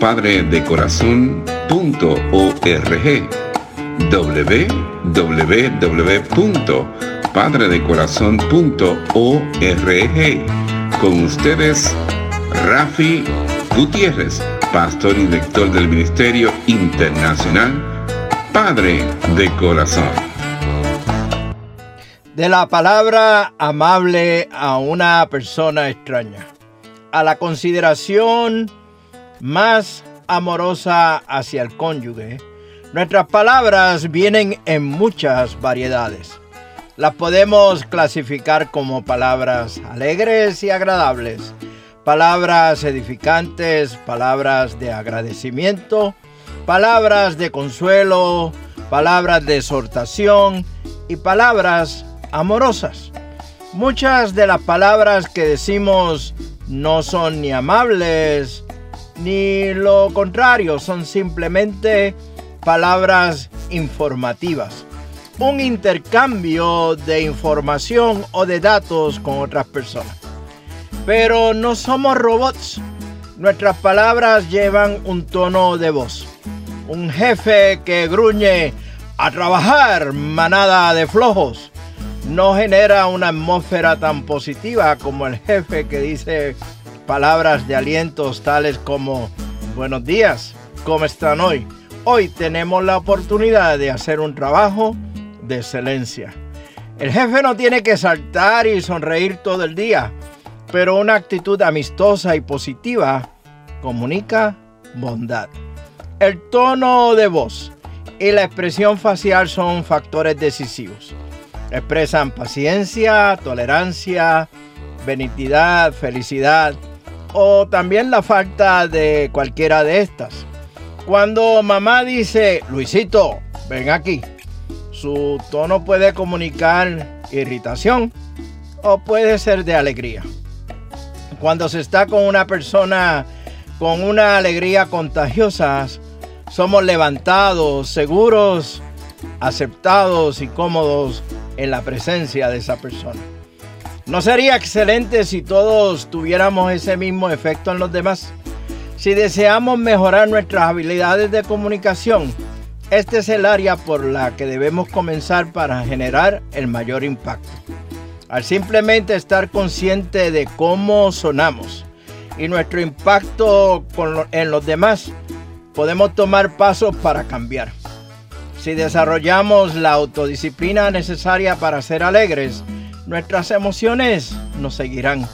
www.padredecorazon.org www.padredecorazon.org Con ustedes, Rafi Gutiérrez, pastor y director del Ministerio Internacional Padre de Corazón. De la palabra amable a una persona extraña. A la consideración más amorosa hacia el cónyuge, nuestras palabras vienen en muchas variedades. Las podemos clasificar como palabras alegres y agradables, palabras edificantes, palabras de agradecimiento, palabras de consuelo, palabras de exhortación y palabras amorosas. Muchas de las palabras que decimos no son ni amables ni lo contrario, son simplemente palabras informativas. Un intercambio de información o de datos con otras personas. Pero no somos robots. Nuestras palabras llevan un tono de voz. Un jefe que gruñe a trabajar, manada de flojos no genera una atmósfera tan positiva como el jefe que dice palabras de alientos tales como buenos días, ¿cómo están hoy? Hoy tenemos la oportunidad de hacer un trabajo de excelencia. El jefe no tiene que saltar y sonreír todo el día, pero una actitud amistosa y positiva comunica bondad. El tono de voz y la expresión facial son factores decisivos. Expresan paciencia, tolerancia, benignidad, felicidad o también la falta de cualquiera de estas. Cuando mamá dice, Luisito, ven aquí, su tono puede comunicar irritación o puede ser de alegría. Cuando se está con una persona con una alegría contagiosa, somos levantados, seguros, aceptados y cómodos en la presencia de esa persona. ¿No sería excelente si todos tuviéramos ese mismo efecto en los demás? Si deseamos mejorar nuestras habilidades de comunicación, este es el área por la que debemos comenzar para generar el mayor impacto. Al simplemente estar consciente de cómo sonamos y nuestro impacto en los demás, podemos tomar pasos para cambiar. Si desarrollamos la autodisciplina necesaria para ser alegres, nuestras emociones nos seguirán.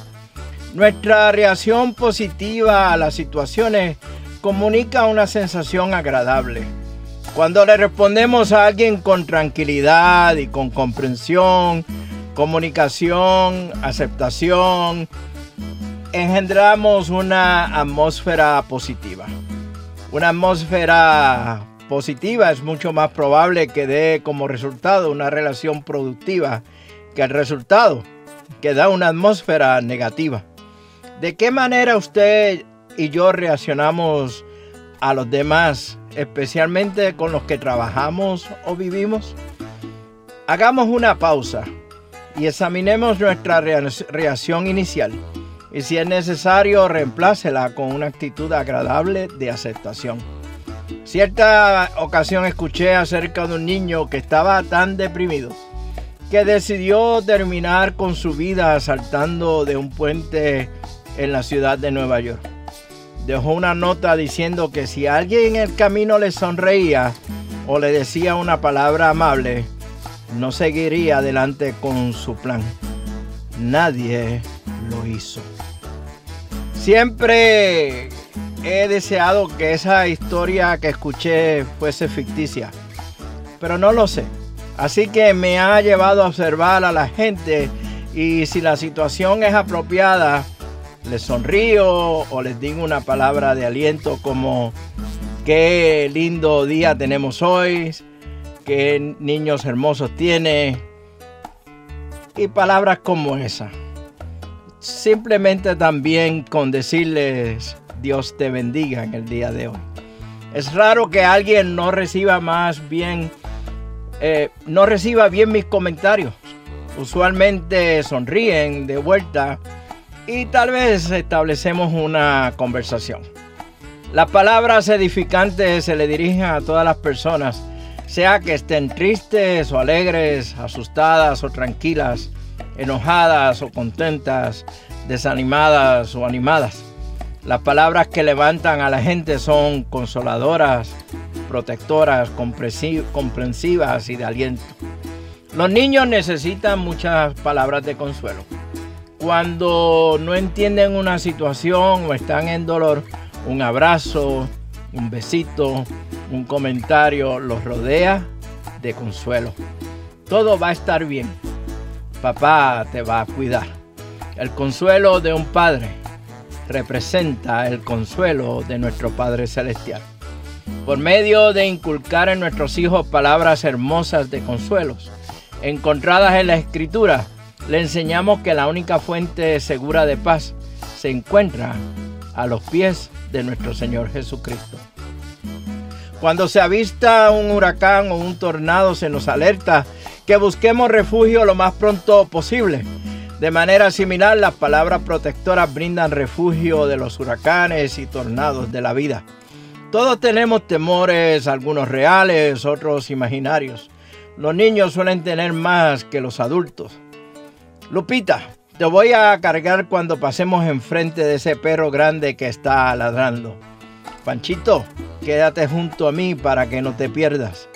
Nuestra reacción positiva a las situaciones comunica una sensación agradable. Cuando le respondemos a alguien con tranquilidad y con comprensión, comunicación, aceptación, engendramos una atmósfera positiva. Una atmósfera positiva es mucho más probable que dé como resultado una relación productiva que el resultado que da una atmósfera negativa. ¿De qué manera usted y yo reaccionamos a los demás, especialmente con los que trabajamos o vivimos? Hagamos una pausa y examinemos nuestra reacción inicial y si es necesario reemplácela con una actitud agradable de aceptación. Cierta ocasión escuché acerca de un niño que estaba tan deprimido que decidió terminar con su vida saltando de un puente en la ciudad de Nueva York. dejó una nota diciendo que si alguien en el camino le sonreía o le decía una palabra amable, no seguiría adelante con su plan. Nadie lo hizo. Siempre he deseado que esa historia que escuché fuese ficticia, pero no lo sé. Así que me ha llevado a observar a la gente y si la situación es apropiada, les sonrío o les digo una palabra de aliento como qué lindo día tenemos hoy, qué niños hermosos tiene y palabras como esa. Simplemente también con decirles Dios te bendiga en el día de hoy. Es raro que alguien no reciba más bien, eh, no reciba bien mis comentarios. Usualmente sonríen de vuelta y tal vez establecemos una conversación. Las palabras edificantes se le dirigen a todas las personas, sea que estén tristes o alegres, asustadas o tranquilas, enojadas o contentas, desanimadas o animadas. Las palabras que levantan a la gente son consoladoras, protectoras, comprensivas y de aliento. Los niños necesitan muchas palabras de consuelo. Cuando no entienden una situación o están en dolor, un abrazo, un besito, un comentario los rodea de consuelo. Todo va a estar bien. Papá te va a cuidar. El consuelo de un padre representa el consuelo de nuestro Padre Celestial. Por medio de inculcar en nuestros hijos palabras hermosas de consuelos, encontradas en la Escritura, le enseñamos que la única fuente segura de paz se encuentra a los pies de nuestro Señor Jesucristo. Cuando se avista un huracán o un tornado, se nos alerta que busquemos refugio lo más pronto posible de manera similar, las palabras protectoras brindan refugio de los huracanes y tornados de la vida. Todos tenemos temores, algunos reales, otros imaginarios. Los niños suelen tener más que los adultos. Lupita, te voy a cargar cuando pasemos enfrente de ese perro grande que está ladrando. Panchito, quédate junto a mí para que no te pierdas.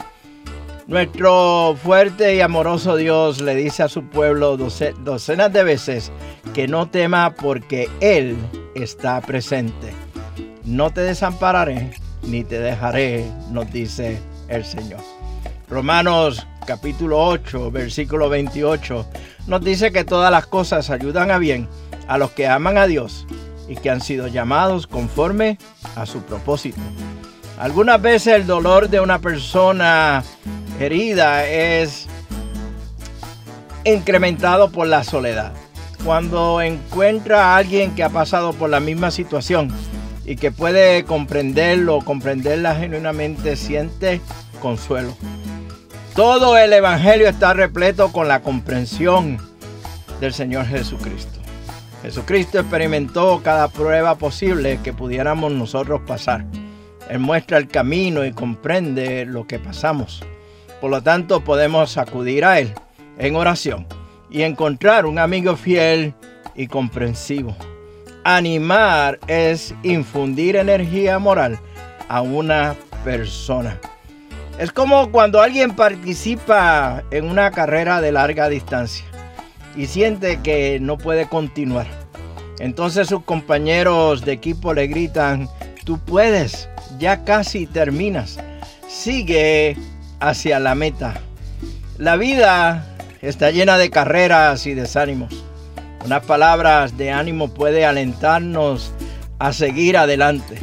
Nuestro fuerte y amoroso Dios le dice a su pueblo docenas de veces que no tema porque Él está presente. No te desampararé ni te dejaré, nos dice el Señor. Romanos capítulo 8, versículo 28 nos dice que todas las cosas ayudan a bien a los que aman a Dios y que han sido llamados conforme a su propósito. Algunas veces el dolor de una persona herida es incrementado por la soledad. Cuando encuentra a alguien que ha pasado por la misma situación y que puede comprenderlo, comprenderla genuinamente, siente consuelo. Todo el Evangelio está repleto con la comprensión del Señor Jesucristo. Jesucristo experimentó cada prueba posible que pudiéramos nosotros pasar. Él muestra el camino y comprende lo que pasamos. Por lo tanto, podemos acudir a Él en oración y encontrar un amigo fiel y comprensivo. Animar es infundir energía moral a una persona. Es como cuando alguien participa en una carrera de larga distancia y siente que no puede continuar. Entonces sus compañeros de equipo le gritan, tú puedes, ya casi terminas. Sigue hacia la meta. La vida está llena de carreras y desánimos. Unas palabras de ánimo puede alentarnos a seguir adelante.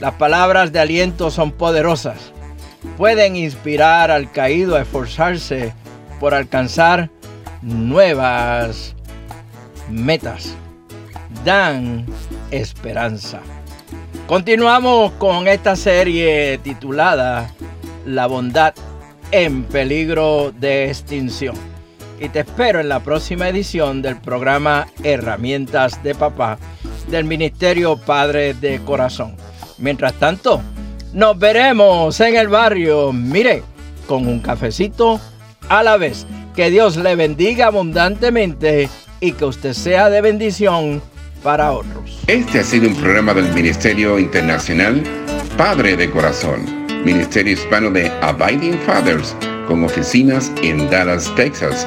Las palabras de aliento son poderosas. Pueden inspirar al caído a esforzarse por alcanzar nuevas metas. Dan esperanza. Continuamos con esta serie titulada la bondad en peligro de extinción. Y te espero en la próxima edición del programa Herramientas de Papá del Ministerio Padre de Corazón. Mientras tanto, nos veremos en el barrio, mire, con un cafecito a la vez. Que Dios le bendiga abundantemente y que usted sea de bendición para otros. Este ha sido un programa del Ministerio Internacional Padre de Corazón, Ministerio Hispano de Abiding Fathers, con oficinas en Dallas, Texas.